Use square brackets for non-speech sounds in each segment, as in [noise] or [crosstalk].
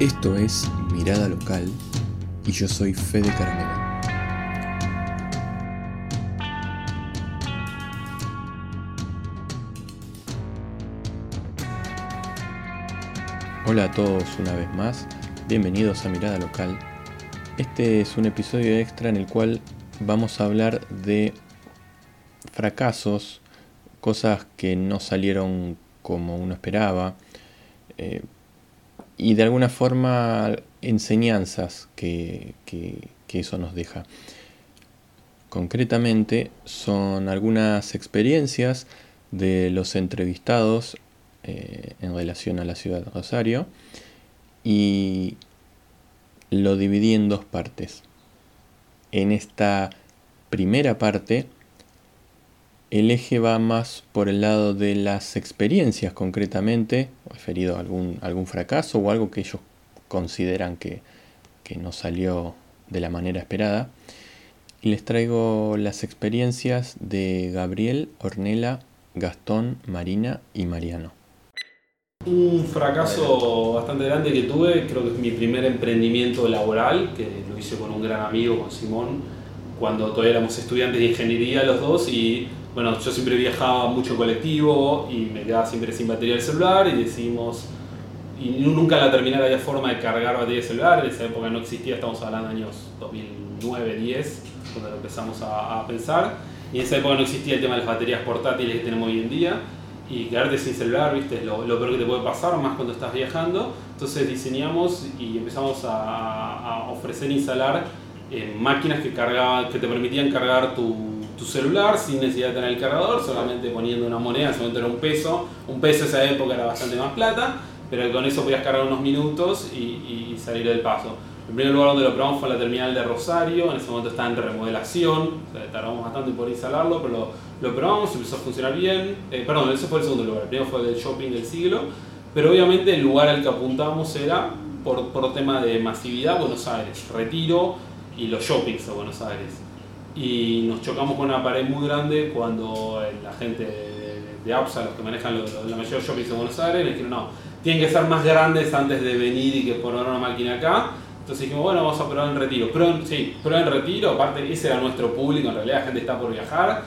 Esto es Mirada Local y yo soy Fede Caramelo. Hola a todos una vez más, bienvenidos a Mirada Local. Este es un episodio extra en el cual vamos a hablar de fracasos, cosas que no salieron como uno esperaba, eh, y de alguna forma enseñanzas que, eso nos deja. Concretamente son algunas experiencias de los entrevistados eh, en relación a la ciudad de Rosario y lo dividí en dos partes. En esta primera parte el eje va más por el lado de las experiencias concretamente, referido a algún, fracaso o algo que ellos consideran que, no salió de la manera esperada. Y les traigo las experiencias de Gabriel, Ornella, Gastón, Marina y Mariano. Un fracaso bastante grande que tuve, creo que es mi primer emprendimiento laboral, que lo hice con un gran amigo, con Simón, cuando todavía éramos estudiantes de ingeniería los dos y bueno, yo siempre viajaba mucho en colectivo y me quedaba siempre sin batería del celular y decidimos, y nunca la terminal había forma de cargar batería de celular, en esa época no existía, estamos hablando de años 2009, 10, cuando lo empezamos a, pensar, y en esa época no existía el tema de las baterías portátiles que tenemos hoy en día, y quedarte sin celular, viste, es lo, peor que te puede pasar, más cuando estás viajando, entonces diseñamos y empezamos a, ofrecer e instalar eh, máquinas que, cargaban, que te permitían cargar tu tu celular sin necesidad de tener el cargador, solamente poniendo una moneda, momento era un peso, un peso esa época era bastante más plata, pero con eso podías cargar unos minutos y, salir del paso. El primer lugar donde lo probamos fue la terminal de Rosario, en ese momento estaba en remodelación, tardamos bastante por instalarlo, pero lo, probamos, empezó a funcionar bien, eh, perdón, ese fue el segundo lugar, el primero fue el shopping del siglo, pero obviamente el lugar al que apuntamos era por, por tema de masividad Buenos Aires, Retiro y los shoppings de Buenos Aires y nos chocamos con una pared muy grande cuando la gente de, APSA, los que manejan la de los shoppings de Buenos Aires, me dijeron, no, tienen que ser más grandes antes de venir y que poner una máquina acá. Entonces dijimos, bueno, vamos a probar en retiro. Pero sí, prueba en retiro, aparte ese era nuestro público, en realidad la gente está por viajar.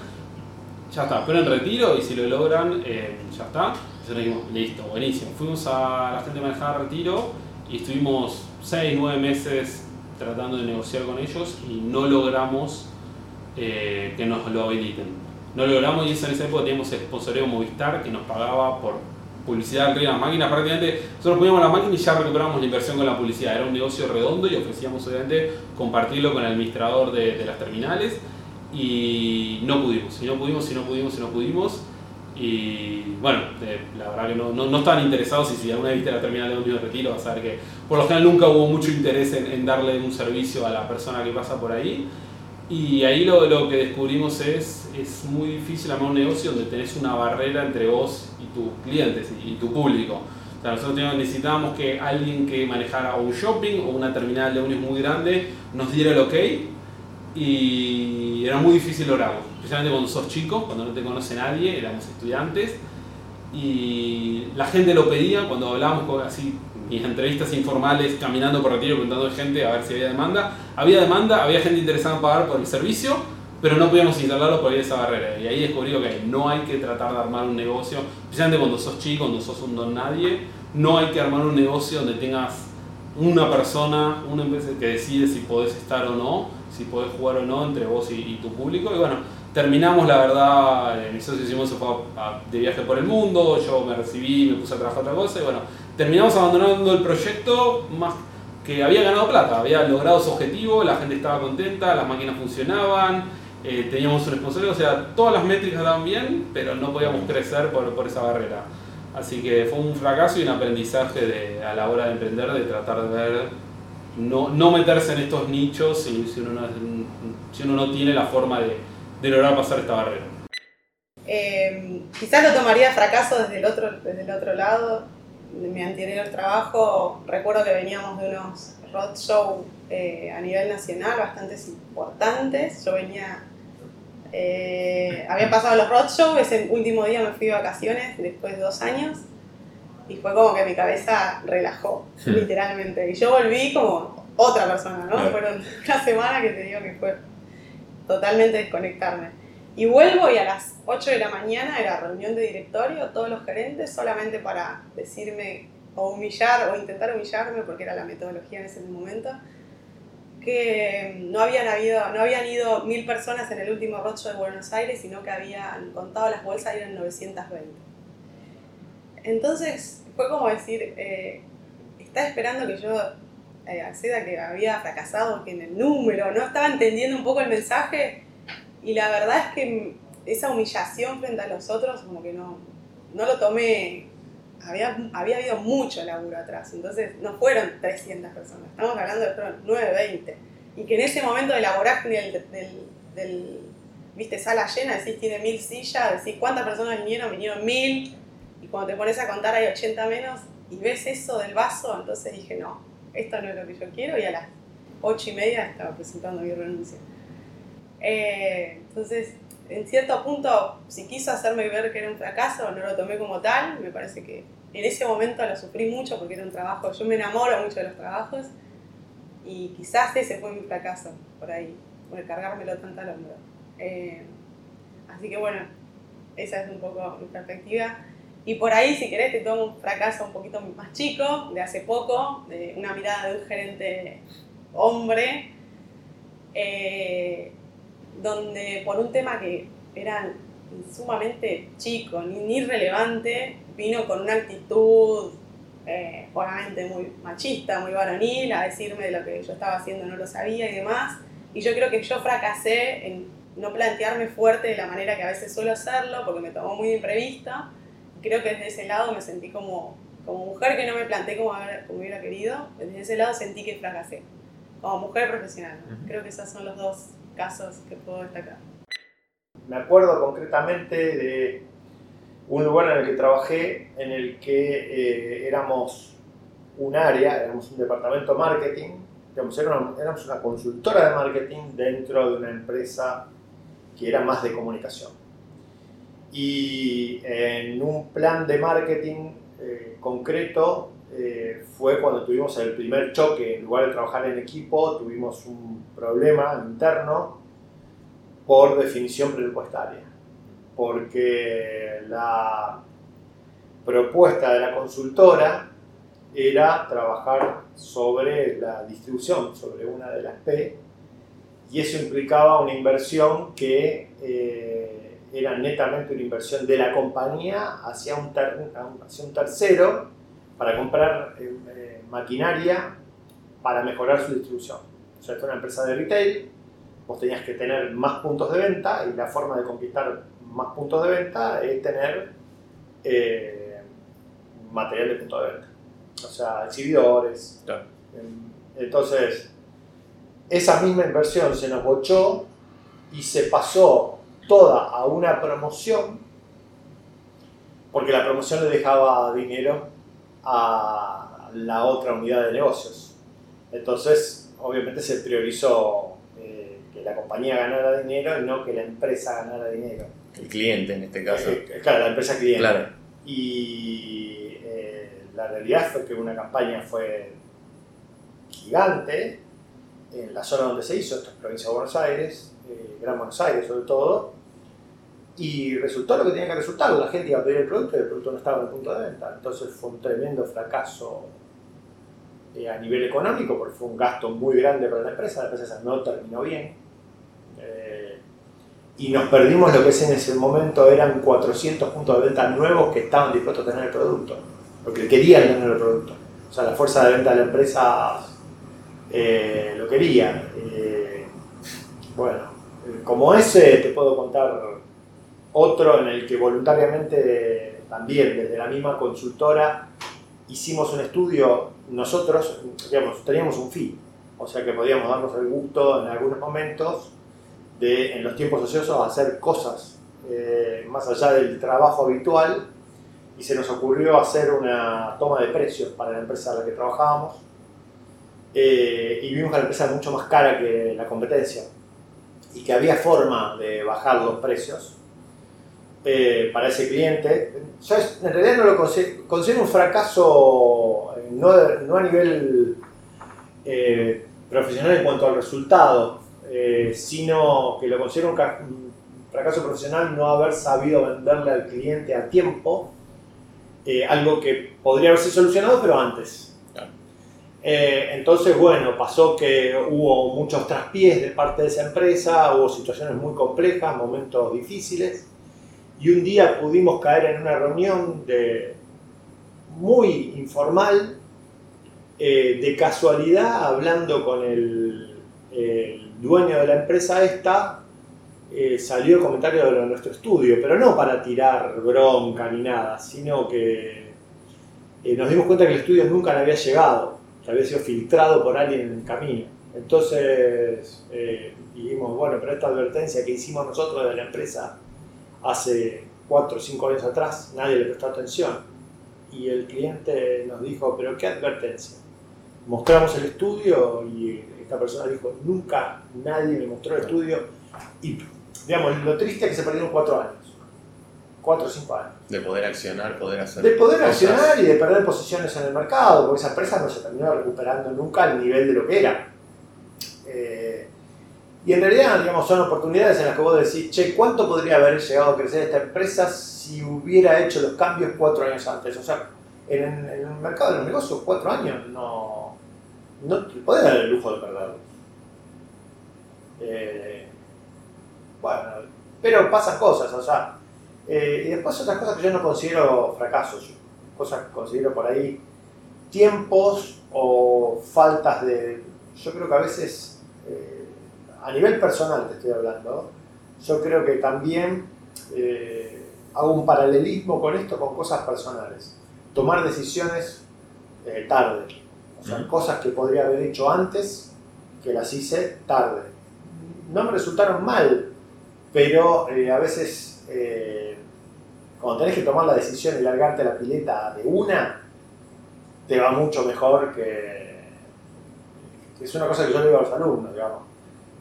Ya está, pero en retiro y si lo logran, eh, ya está. Entonces dijimos, listo, buenísimo. Fuimos a la gente de manejar retiro y estuvimos 6, 9 meses tratando de negociar con ellos y no logramos eh, que nos lo habiliten. No lo logramos y eso en esa época teníamos el sponsoreo Movistar que nos pagaba por publicidad arriba de la máquina. Prácticamente nosotros poníamos la máquina y ya recuperábamos la inversión con la publicidad. Era un negocio redondo y ofrecíamos obviamente compartirlo con el administrador de, las terminales y no pudimos, y no pudimos, y no pudimos, y no pudimos. Y bueno, la verdad que no, no, estaban interesados y si alguna vez viste la terminal de un de retiro vas a ver que por lo general nunca hubo mucho interés en, en darle un servicio a la persona que pasa por ahí. Y ahí lo, lo que descubrimos es, es muy difícil armar un negocio donde tenés una barrera entre vos y tus clientes y, tu público. O nosotros necesitábamos que alguien que manejara un shopping o una terminal de uniones muy grande nos diera el ok y era muy difícil lograrlo, especialmente cuando sos chico, cuando no te conoce nadie, éramos estudiantes y la gente lo pedía cuando hablábamos así mis entrevistas informales caminando por retiro preguntando a gente a ver si había demanda. Había demanda, había gente interesada en pagar por el servicio, pero no podíamos instalarlo por esa barrera. Y ahí descubrí que no hay que tratar de armar un negocio, especialmente cuando sos chico, cuando sos un don nadie, no hay que armar un negocio donde tengas una persona, una empresa que decide si podés estar o no, si podés jugar o no entre vos y, tu público. Y bueno, terminamos, la verdad, mi socio Simón se fue de viaje por el mundo, yo me recibí, me puse a trabajar otra cosa y bueno, terminamos abandonando el proyecto más que había ganado plata, había logrado su objetivo, la gente estaba contenta, las máquinas funcionaban, eh, teníamos un sponsor, o sea, todas las métricas estaban bien, pero no podíamos crecer por, por, esa barrera. Así que fue un fracaso y un aprendizaje de, a la hora de emprender, de tratar de ver, no, no meterse en estos nichos si, uno, no, si uno no tiene la forma de, lograr pasar esta barrera. Eh, quizás lo tomaría fracaso desde el otro, desde el otro lado, de mi anterior trabajo, recuerdo que veníamos de unos roadshow eh, a nivel nacional bastante importantes. Yo venía, eh, había pasado los roadshow, ese último día me fui de vacaciones después de dos años Y fue como que mi cabeza relajó, literalmente. Y yo volví como otra persona, ¿no? Fueron [laughs] una semana que te digo que fue totalmente desconectarme. Y vuelvo y a las 8 de la mañana era reunión de directorio, todos los gerentes, solamente para decirme o humillar o intentar humillarme, porque era la metodología en ese momento, que no habían, habido, no habían ido mil personas en el último rocho de Buenos Aires, sino que habían contado las bolsas y eran 920. Entonces fue como decir, eh, está esperando que yo eh, acceda que había fracasado que en el número, no estaba entendiendo un poco el mensaje y la verdad es que esa humillación frente a los otros como que no, no lo tomé, había, había habido mucho laburo atrás, entonces no fueron 300 personas, estamos hablando de fueron 920 y que en ese momento de la del, del, viste, sala llena, decís tiene mil sillas, decís cuántas personas vinieron, vinieron mil y cuando te pones a contar hay 80 menos y ves eso del vaso, entonces dije no, esto no es lo que yo quiero y a las ocho y media estaba presentando mi renuncia. Eh, entonces, en cierto punto, si quiso hacerme ver que era un fracaso, no lo tomé como tal, me parece que en ese momento lo sufrí mucho porque era un trabajo, yo me enamoro mucho de los trabajos y quizás ese fue mi fracaso por ahí, por cargármelo tanto al hombro. Eh, así que bueno, esa es un poco mi perspectiva. Y por ahí, si querés, te tomo un fracaso un poquito más chico, de hace poco, de una mirada de un gerente hombre, eh, donde por un tema que era sumamente chico, ni, irrelevante, vino con una actitud eh, obviamente muy machista, muy varonil, a decirme de lo que yo estaba haciendo no lo sabía y demás. Y yo creo que yo fracasé en no plantearme fuerte de la manera que a veces suelo hacerlo, porque me tomó muy imprevista creo que desde ese lado me sentí como, como mujer que no me planté como, como hubiera querido, desde ese lado sentí que fracasé, como mujer profesional. Creo que esos son los dos casos que puedo destacar. Me acuerdo concretamente de un lugar en el que trabajé, en el que eh, éramos un área, éramos un departamento de marketing, éramos una consultora de marketing dentro de una empresa que era más de comunicación y en un plan de marketing eh, concreto eh, fue cuando tuvimos el primer choque, en lugar de trabajar en equipo, tuvimos un problema interno por definición presupuestaria, porque la propuesta de la consultora era trabajar sobre la distribución, sobre una de las P, y eso implicaba una inversión que eh, era netamente una inversión de la compañía hacia un, hacia un tercero para comprar eh, eh, maquinaria para mejorar su distribución. O sea, esto era una empresa de retail, vos tenías que tener más puntos de venta y la forma de conquistar más puntos de venta es tener eh, material de punto de venta. O sea, exhibidores. Entonces, esa misma inversión se nos bochó y se pasó toda a una promoción, porque la promoción le dejaba dinero a la otra unidad de negocios. Entonces, obviamente se priorizó eh, que la compañía ganara dinero y no que la empresa ganara dinero. El cliente en este caso. Eh, claro, la empresa cliente. Y eh, la realidad fue que una campaña fue gigante en la zona donde se hizo, esto es provincia de Buenos Aires, Gran Buenos Aires sobre todo, y resultó lo que tenía que resultar, la gente iba a pedir el producto y el producto no estaba en el punto de venta. Entonces fue un tremendo fracaso eh, a nivel económico, porque fue un gasto muy grande para la empresa, la empresa no terminó bien. Eh, y nos perdimos lo que en ese momento eran 400 puntos de venta nuevos que estaban dispuestos a tener el producto, porque querían tener el producto. O sea, la fuerza de venta de la empresa eh, lo quería. bueno, como ese te puedo contar otro en el que voluntariamente también desde la misma consultora hicimos un estudio, nosotros teníamos un fin, o sea que podíamos darnos el gusto en algunos momentos de en los tiempos ociosos hacer cosas eh, más allá del trabajo habitual. Y se nos ocurrió hacer una toma de precios para la empresa a la que trabajábamos. Eh, y vimos que la empresa era mucho más cara que la competencia y que había forma de bajar los precios eh, para ese cliente. Yo en realidad no lo considero, considero un fracaso eh, no, no a nivel eh, profesional en cuanto al resultado, sino que lo considero un, fracaso profesional no haber sabido venderle al cliente a tiempo algo que podría haberse solucionado, pero antes. Entonces, bueno, pasó que hubo muchos traspiés de parte de esa empresa, hubo situaciones muy complejas, momentos difíciles, y un día pudimos caer en una reunión de, muy informal, eh, de casualidad, hablando con el, dueño de la empresa esta, eh, salió el comentario de nuestro estudio, pero no para tirar bronca ni nada, sino que eh, nos dimos cuenta que el estudio nunca le había llegado, que había sido filtrado por alguien en el camino. Entonces dijimos, bueno, pero esta advertencia que hicimos nosotros de la empresa hace 4 o 5 años atrás, nadie le prestó atención. Y el cliente nos dijo, pero ¿qué advertencia? Mostramos el estudio y esta persona dijo, nunca nadie me mostró el estudio. Y digamos, lo triste es que se perdieron 4 años. 4 o 5 años. De poder accionar, poder hacer. De poder accionar y de perder posiciones en el mercado, porque esa empresa no se terminó recuperando nunca al nivel de lo que era. Eh, y en realidad, digamos, son oportunidades en las que vos decís, che, ¿cuánto podría haber llegado a crecer esta empresa si hubiera hecho los cambios cuatro años antes? O sea, en, el mercado de los negocios, cuatro años no, no te podés dar el lujo de perderlos. Eh, bueno, pero pasan cosas, o sea, eh, y después otras cosas que yo no considero fracasos, cosas que considero por ahí tiempos o faltas de, yo creo que a veces... Eh, a nivel personal te estoy hablando, yo creo que también eh, hago un paralelismo con esto con cosas personales. Tomar decisiones eh, tarde, o sea, cosas que podría haber hecho antes, que las hice tarde. No me resultaron mal, pero a veces cuando tenés que tomar la decisión y largarte la pileta de una, te va mucho mejor que... Es una cosa que yo le digo a los alumnos, digamos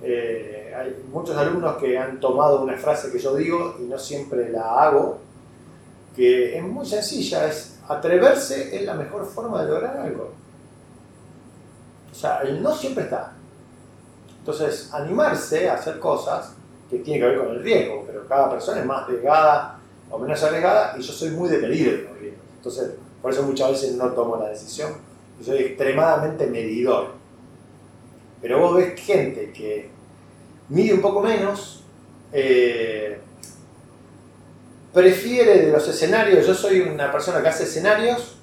eh, hay muchos alumnos que han tomado una frase que yo digo y no siempre la hago, que es muy sencilla, es atreverse es la mejor forma de lograr algo. O sea, el no siempre está. Entonces, animarse a hacer cosas que tiene que ver con el riesgo, pero cada persona es más arriesgada o menos arriesgada y yo soy muy de medir el riesgo. Entonces, por eso muchas veces no tomo la decisión. Yo soy extremadamente medidor. Pero vos ves gente que mide un poco menos, eh, prefiere de los escenarios, yo soy una persona que hace escenarios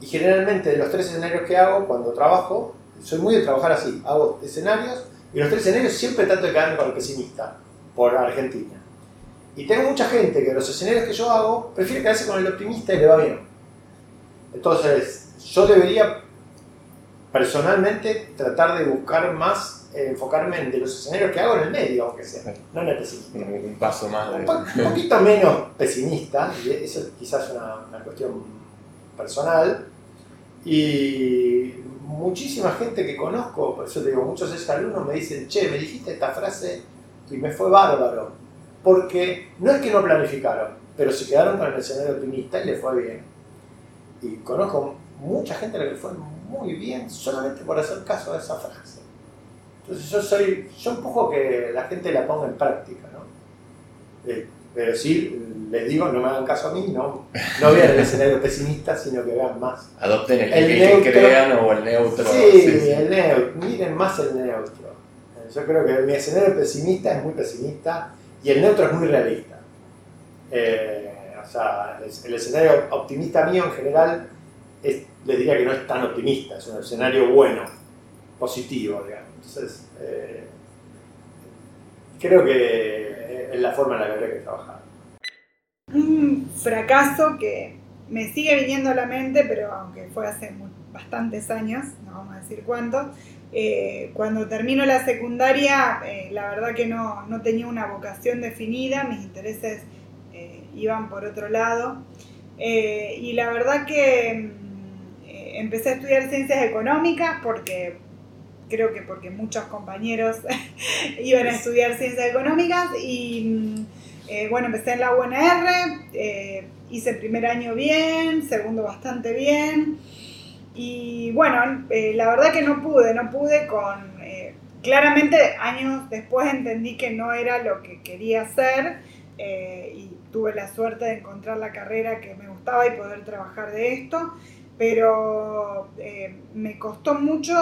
y generalmente de los tres escenarios que hago cuando trabajo, soy muy de trabajar así, hago escenarios y los tres escenarios siempre trato de quedarme con el pesimista, por Argentina. Y tengo mucha gente que los escenarios que yo hago prefiere quedarse con el optimista y le va bien. Entonces, yo debería personalmente tratar de buscar más, eh, enfocarme en de los escenarios que hago en el medio, aunque sea, no en el pesimista. Un paso más. Un, poquito menos pesimista, y eso quizás es una, una cuestión personal. Y muchísima gente que conozco, por eso te digo, muchos de esos alumnos me dicen, che, me dijiste esta frase y me fue bárbaro. Porque no es que no planificaron, pero se quedaron con el escenario optimista y les fue bien. Y conozco mucha gente a la que fue muy bien solamente por hacer caso a esa frase. Entonces yo soy, yo empujo que la gente la ponga en práctica, ¿no? Eh, pero sí, les digo, no me hagan caso a mí, no, no vean el escenario [laughs] pesimista, sino que vean más. Adopten el, que crean o el neutro. Sí, el neutro, miren más el neutro. Yo creo que mi escenario pesimista es muy pesimista y el neutro es muy realista. Eh, o sea, el escenario optimista mío en general es les diría que no es tan optimista, es un escenario bueno, positivo, digamos. Entonces, eh, creo que es la forma en la que habría que trabajar. Un fracaso que me sigue viniendo a la mente, pero aunque fue hace bastantes años, no vamos a decir cuántos, eh, cuando termino la secundaria, eh, la verdad que no, no, tenía una vocación definida, mis intereses iban por otro lado. y la verdad que empecé a estudiar ciencias económicas porque creo que porque muchos compañeros [laughs] iban a estudiar ciencias económicas y mm, eh, bueno, empecé en la UNR, eh, hice el primer año bien, segundo bastante bien. Y bueno, eh, la verdad que no pude, no pude con... claramente años después entendí que no era lo que quería hacer y tuve la suerte de encontrar la carrera que me gustaba y poder trabajar de esto, pero me costó mucho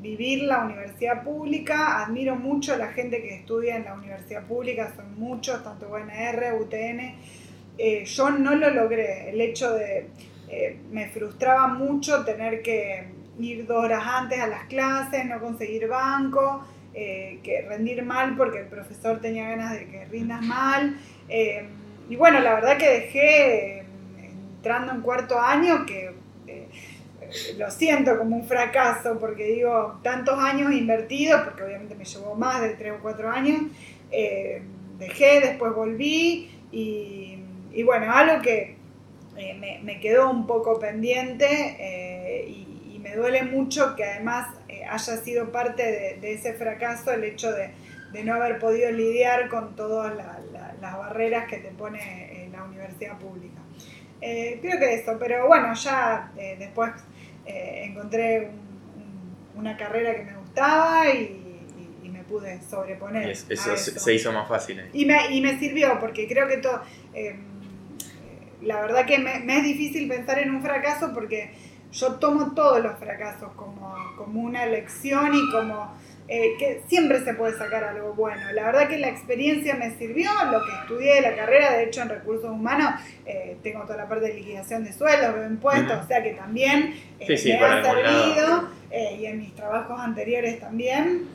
vivir la universidad pública, admiro mucho a la gente que estudia en la universidad pública, son muchos, tanto UNR, UTN. Eh, yo no lo logré, el hecho de, eh, me frustraba mucho tener que ir dos horas antes a las clases, no conseguir banco, eh, que rendir mal porque el profesor tenía ganas de que rindas mal. y bueno, la verdad que dejé entrando en cuarto año que lo siento como un fracaso porque digo, tantos años invertidos, porque obviamente me llevó más de tres o cuatro años, eh, dejé, después volví y, bueno, algo que eh, me, quedó un poco pendiente eh, y, me duele mucho que además haya sido parte de, ese fracaso el hecho de, no haber podido lidiar con todas las barreras que te pone la universidad pública. creo que eso, pero bueno, ya después eh, encontré una carrera que me gustaba y, me pude sobreponer. eso, se hizo más fácil. Y, me, y me sirvió, porque creo que todo... Eh, la verdad que me, es difícil pensar en un fracaso porque yo tomo todos los fracasos como, como una lección y como eh, que siempre se puede sacar algo bueno. La verdad que la experiencia me sirvió, lo que estudié de la carrera, de hecho en recursos humanos eh, tengo toda la parte de liquidación de sueldos, de impuestos, o sea que también eh, me ha servido y en mis trabajos anteriores también.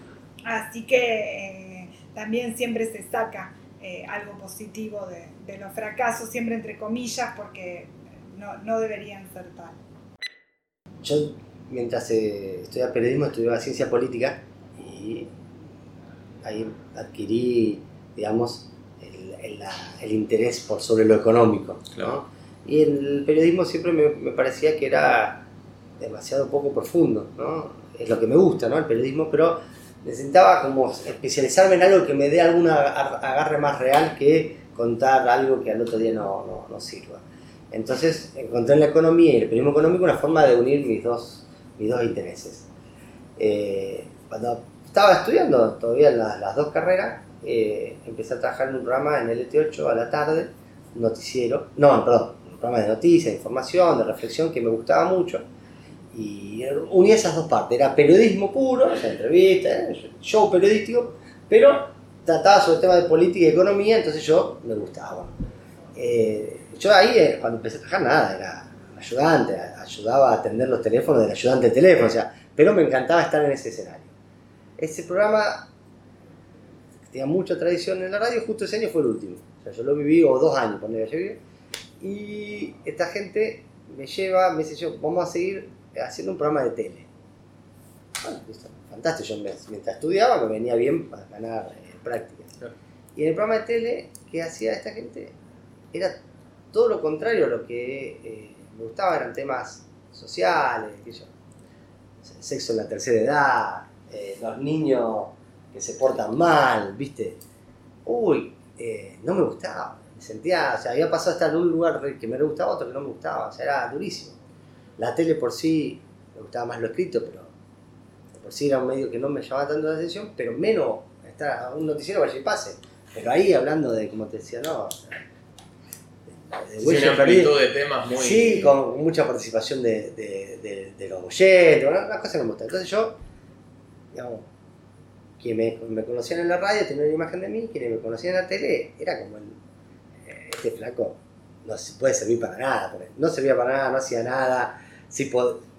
Así que también siempre se saca algo positivo de, los fracasos, siempre entre comillas, porque no, no deberían ser tal. Yo, mientras estudiaba periodismo, estudiaba ciencia política ahí adquirí, digamos, el, interés por sobre lo económico. Y el periodismo siempre me, parecía que era demasiado poco profundo, ¿no? Es lo que me gusta, ¿no? El periodismo, pero necesitaba como especializarme en algo que me dé algún agarre más real que contar algo que al otro día no, no, sirva. Entonces encontré en la economía y el periodismo económico una forma de unir mis dos, mis dos intereses. Eh, cuando estaba estudiando todavía las, dos carreras, eh, empecé a trabajar en un programa en el LT8 a la tarde, noticiero, no, perdón, un programa de noticias, de información, de reflexión que me gustaba mucho. Y unía esas dos partes, era periodismo puro, o sea, entrevistas, show periodístico, pero trataba sobre temas de política y economía, entonces yo me gustaba. Eh, yo ahí, eh, cuando empecé a trabajar, nada, era ayudante, ayudaba a atender los teléfonos del ayudante de teléfono, o sea, pero me encantaba estar en ese escenario. Ese programa tenía mucha tradición en la radio, justo ese año fue el último. O sea, yo lo viví, o dos años, cuando yo viví. Y esta gente me lleva, me dice yo, vamos a seguir haciendo un programa de tele. Bueno, listo, fantástico. Yo mientras estudiaba me venía bien para ganar eh, práctica. Y en el programa de tele que hacía esta gente era todo lo contrario a lo que eh, me gustaba, eran temas sociales, sexo en la tercera edad, eh, los niños que se portan mal, ¿viste? Uy, eh, no me gustaba. Me sentía, o sea, había pasado a estar en un lugar que me gustaba, otro que no me gustaba, o sea, era durísimo. La tele por sí, me gustaba más lo escrito, pero por sí era un medio que no me llamaba tanto la atención, pero menos estar un noticiero vaya y pase. Pero ahí hablando de, como te decía, no, de, sí, una amplitud de temas muy... Sí, con mucha participación de, de, de los oyentes, una cosa que me gusta. Entonces yo digamos, quienes me, conocían en la radio tenían una imagen de mí, quienes me conocían en la tele, era como el, eh, este flaco no puede servir para nada, porque no servía para nada, no hacía nada,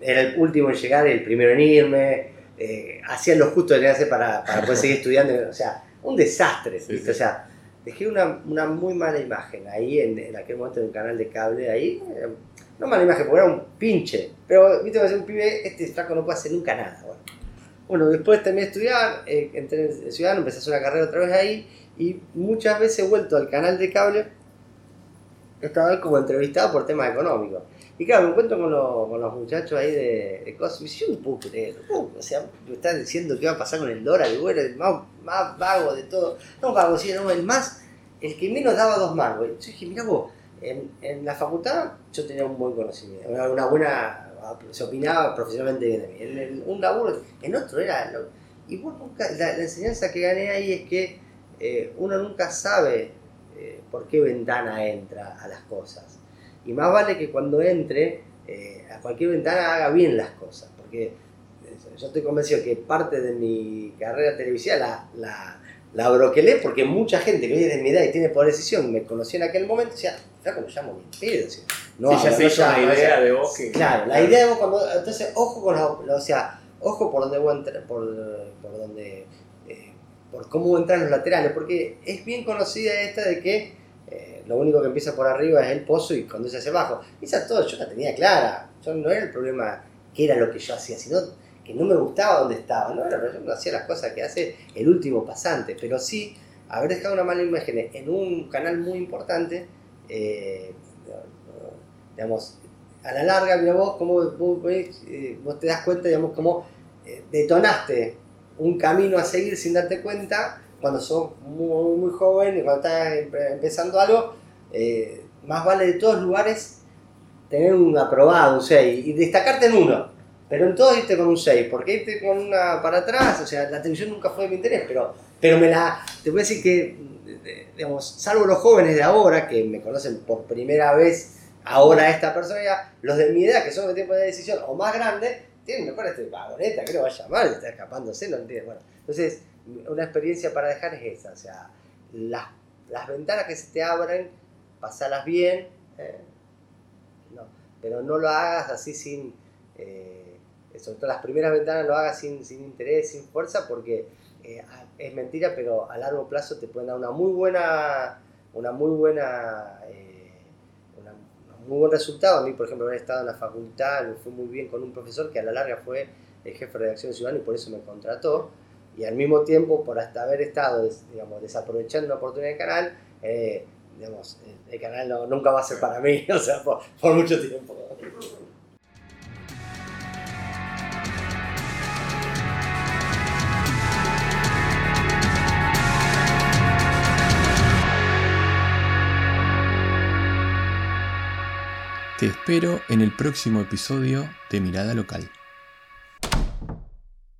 era el último en llegar, el primero en irme, eh, hacía lo justo que tenía que hacer para, para poder seguir [laughs] estudiando, o sea, un desastre, o sea, dejé una, una, muy mala imagen ahí en, aquel momento en un canal de cable, ahí, eh, no mala imagen, porque era un pinche, pero, viste, un pibe, este flaco no puede hacer nunca nada, bueno. Bueno, después terminé de estudiar, eh, entré en Ciudadano, empecé a hacer una carrera otra vez ahí y muchas veces he vuelto al canal de cable, estaba ahí como entrevistado por temas económicos. Y claro, me encuentro con, con los muchachos ahí de, de cosas y yo o sea, me están diciendo qué va a pasar con el dólar, el bueno, el más, más vago de todo, no vago, sino el más el que menos daba dos manos. Yo dije, mira vos, en, en, la facultad yo tenía un buen conocimiento, una buena, se opinaba profesionalmente bien de mí. En, un laburo, en otro era... y vos nunca, la, enseñanza que gané ahí es que eh, uno nunca sabe eh, por qué ventana entra a las cosas. Y más vale que cuando entre eh, a cualquier ventana haga bien las cosas, porque yo estoy convencido que parte de mi carrera televisiva la, la, la broquelé porque mucha gente que hoy es de mi edad y tiene poder decisión me conocía en aquel momento y decía, flaco, me llamo bien pedo. no, sí, ya se hizo una idea de vos. Claro, la idea de vos cuando. Entonces, ojo con los. O sea, ojo por donde voy a entrar, por, por donde. Eh, por cómo entrar los laterales, porque es bien conocida esta de que eh, lo único que empieza por arriba es el pozo y conduce hacia abajo. Esa todo yo la tenía clara. Yo no era el problema que era lo que yo hacía, sino que no me gustaba donde estaba, ¿no? Yo no hacía las cosas que hace el último pasante, pero sí haber dejado una mala imagen en un canal muy importante, eh, digamos, a la larga, mira vos, como eh, vos, te das cuenta, digamos, cómo eh, detonaste un camino a seguir sin darte cuenta cuando sos muy, muy joven y cuando estás empezando algo, más vale de todos lugares tener un aprobado, un 6 y destacarte en uno. Pero en todo irte con un 6, porque irte con una para atrás, o sea, la televisión nunca fue de mi interés, pero, pero me la. Te voy a decir que, salvo los jóvenes de ahora, que me conocen por primera vez ahora esta persona, los de mi edad, que son de tiempo de decisión, o más grandes, tienen mejor este vagoneta, lo va a llamar, está escapándose, no entiendes. Entonces, una experiencia para dejar es esa, o sea, las, las ventanas que se te abren, pasalas bien, eh, no, pero no lo hagas así sin. Eh, sobre todo las primeras ventanas lo hagas sin, sin interés, sin fuerza, porque eh, es mentira, pero a largo plazo te pueden dar una muy buena, una muy buena, eh, un muy buen resultado. A mí, por ejemplo, haber estado en la facultad, me fue muy bien con un profesor que a la larga fue el jefe de redacción ciudadana y por eso me contrató. Y al mismo tiempo, por hasta haber estado, digamos, desaprovechando una oportunidad del canal, eh, digamos, el, canal nunca va a ser para mí, [laughs] o sea, por mucho tiempo. Te espero en el próximo episodio de Mirada Local.